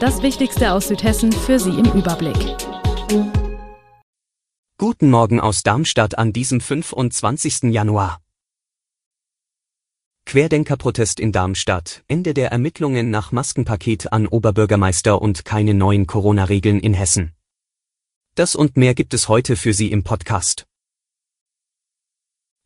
Das Wichtigste aus Südhessen für Sie im Überblick. Guten Morgen aus Darmstadt an diesem 25. Januar. Querdenkerprotest in Darmstadt, Ende der Ermittlungen nach Maskenpaket an Oberbürgermeister und keine neuen Corona-Regeln in Hessen. Das und mehr gibt es heute für Sie im Podcast.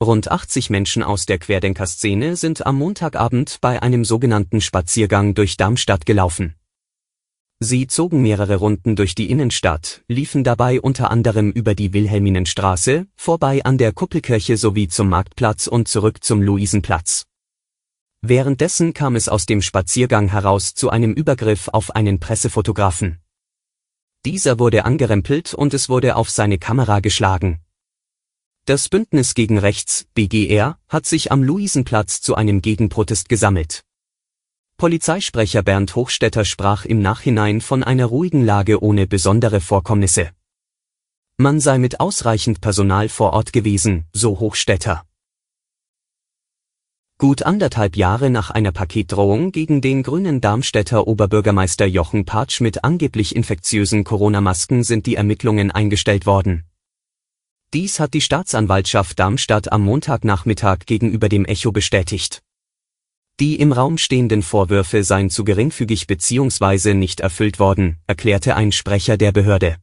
Rund 80 Menschen aus der Querdenkerszene sind am Montagabend bei einem sogenannten Spaziergang durch Darmstadt gelaufen. Sie zogen mehrere Runden durch die Innenstadt, liefen dabei unter anderem über die Wilhelminenstraße, vorbei an der Kuppelkirche sowie zum Marktplatz und zurück zum Luisenplatz. Währenddessen kam es aus dem Spaziergang heraus zu einem Übergriff auf einen Pressefotografen. Dieser wurde angerempelt und es wurde auf seine Kamera geschlagen. Das Bündnis gegen Rechts, BGR, hat sich am Luisenplatz zu einem Gegenprotest gesammelt. Polizeisprecher Bernd Hochstetter sprach im Nachhinein von einer ruhigen Lage ohne besondere Vorkommnisse. Man sei mit ausreichend Personal vor Ort gewesen, so Hochstetter. Gut anderthalb Jahre nach einer Paketdrohung gegen den grünen Darmstädter Oberbürgermeister Jochen Patsch mit angeblich infektiösen Corona-Masken sind die Ermittlungen eingestellt worden. Dies hat die Staatsanwaltschaft Darmstadt am Montagnachmittag gegenüber dem Echo bestätigt. Die im Raum stehenden Vorwürfe seien zu geringfügig bzw. nicht erfüllt worden, erklärte ein Sprecher der Behörde.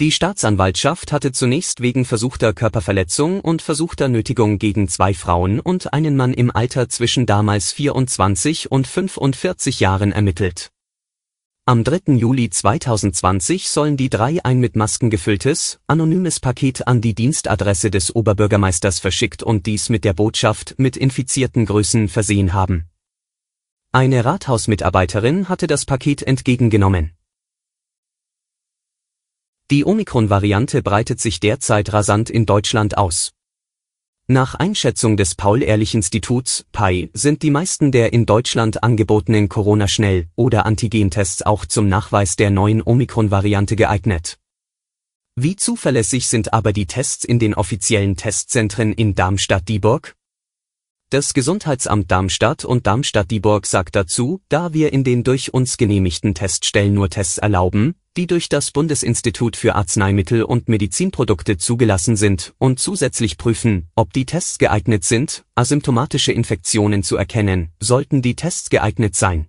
Die Staatsanwaltschaft hatte zunächst wegen versuchter Körperverletzung und versuchter Nötigung gegen zwei Frauen und einen Mann im Alter zwischen damals 24 und 45 Jahren ermittelt am 3. Juli 2020 sollen die drei ein mit Masken gefülltes, anonymes Paket an die Dienstadresse des Oberbürgermeisters verschickt und dies mit der Botschaft mit infizierten Größen versehen haben. Eine Rathausmitarbeiterin hatte das Paket entgegengenommen. Die Omikron-Variante breitet sich derzeit rasant in Deutschland aus. Nach Einschätzung des Paul-Ehrlich-Instituts (PAI) sind die meisten der in Deutschland angebotenen Corona-Schnell oder Antigentests auch zum Nachweis der neuen Omikron-Variante geeignet. Wie zuverlässig sind aber die Tests in den offiziellen Testzentren in Darmstadt-Dieburg? Das Gesundheitsamt Darmstadt und Darmstadt-Dieburg sagt dazu, da wir in den durch uns genehmigten Teststellen nur Tests erlauben, die durch das Bundesinstitut für Arzneimittel und Medizinprodukte zugelassen sind und zusätzlich prüfen, ob die Tests geeignet sind, asymptomatische Infektionen zu erkennen, sollten die Tests geeignet sein.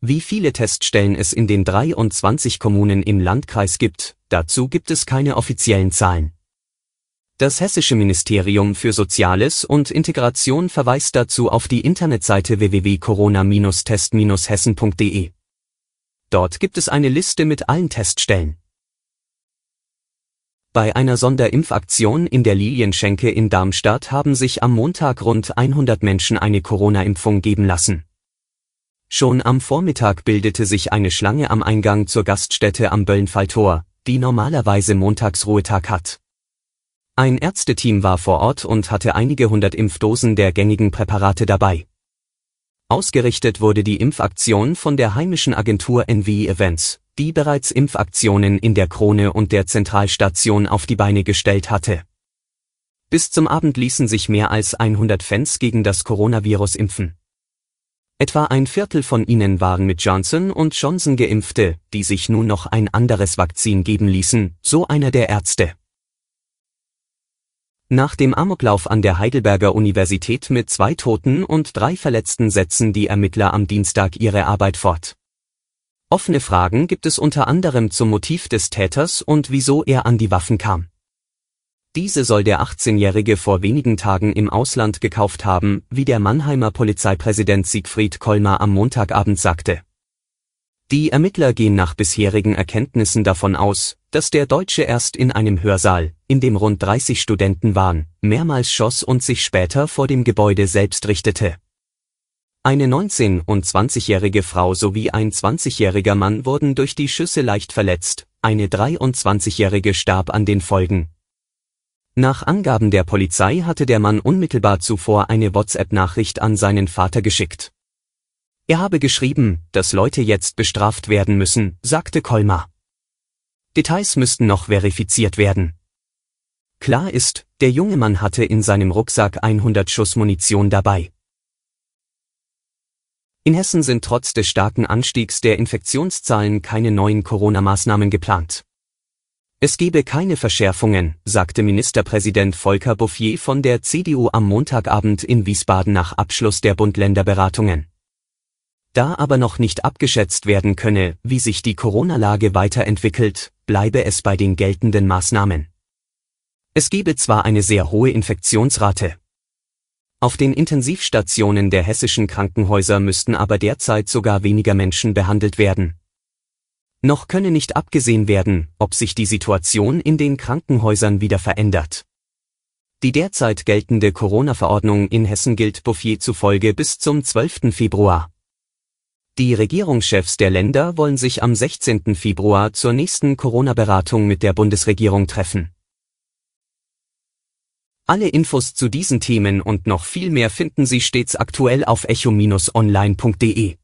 Wie viele Teststellen es in den 23 Kommunen im Landkreis gibt, dazu gibt es keine offiziellen Zahlen. Das Hessische Ministerium für Soziales und Integration verweist dazu auf die Internetseite www.corona-test-hessen.de. Dort gibt es eine Liste mit allen Teststellen. Bei einer Sonderimpfaktion in der Lilienschenke in Darmstadt haben sich am Montag rund 100 Menschen eine Corona-Impfung geben lassen. Schon am Vormittag bildete sich eine Schlange am Eingang zur Gaststätte am Böllenfalltor, die normalerweise Montagsruhetag hat. Ein Ärzteteam war vor Ort und hatte einige hundert Impfdosen der gängigen Präparate dabei. Ausgerichtet wurde die Impfaktion von der heimischen Agentur NW Events, die bereits Impfaktionen in der Krone und der Zentralstation auf die Beine gestellt hatte. Bis zum Abend ließen sich mehr als 100 Fans gegen das Coronavirus impfen. Etwa ein Viertel von ihnen waren mit Johnson und Johnson geimpfte, die sich nun noch ein anderes Vakzin geben ließen, so einer der Ärzte. Nach dem Amoklauf an der Heidelberger Universität mit zwei Toten und drei Verletzten setzen die Ermittler am Dienstag ihre Arbeit fort. Offene Fragen gibt es unter anderem zum Motiv des Täters und wieso er an die Waffen kam. Diese soll der 18-Jährige vor wenigen Tagen im Ausland gekauft haben, wie der Mannheimer Polizeipräsident Siegfried Kolmar am Montagabend sagte. Die Ermittler gehen nach bisherigen Erkenntnissen davon aus, dass der Deutsche erst in einem Hörsaal, in dem rund 30 Studenten waren, mehrmals schoss und sich später vor dem Gebäude selbst richtete. Eine 19- und 20-jährige Frau sowie ein 20-jähriger Mann wurden durch die Schüsse leicht verletzt, eine 23-jährige starb an den Folgen. Nach Angaben der Polizei hatte der Mann unmittelbar zuvor eine WhatsApp-Nachricht an seinen Vater geschickt. Er habe geschrieben, dass Leute jetzt bestraft werden müssen, sagte Kolmar. Details müssten noch verifiziert werden. Klar ist, der junge Mann hatte in seinem Rucksack 100 Schuss Munition dabei. In Hessen sind trotz des starken Anstiegs der Infektionszahlen keine neuen Corona-Maßnahmen geplant. Es gebe keine Verschärfungen, sagte Ministerpräsident Volker Bouffier von der CDU am Montagabend in Wiesbaden nach Abschluss der Bund-Länder-Beratungen. Da aber noch nicht abgeschätzt werden könne, wie sich die Corona-Lage weiterentwickelt, bleibe es bei den geltenden Maßnahmen. Es gebe zwar eine sehr hohe Infektionsrate. Auf den Intensivstationen der hessischen Krankenhäuser müssten aber derzeit sogar weniger Menschen behandelt werden. Noch könne nicht abgesehen werden, ob sich die Situation in den Krankenhäusern wieder verändert. Die derzeit geltende Corona-Verordnung in Hessen gilt Bouffier zufolge bis zum 12. Februar. Die Regierungschefs der Länder wollen sich am 16. Februar zur nächsten Corona-Beratung mit der Bundesregierung treffen. Alle Infos zu diesen Themen und noch viel mehr finden Sie stets aktuell auf echo-online.de.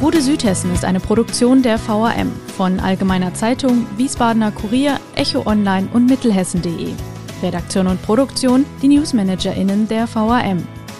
Gute Südhessen ist eine Produktion der VRM von Allgemeiner Zeitung, Wiesbadener Kurier, Echo Online und Mittelhessen.de. Redaktion und Produktion die NewsmanagerInnen der VRM.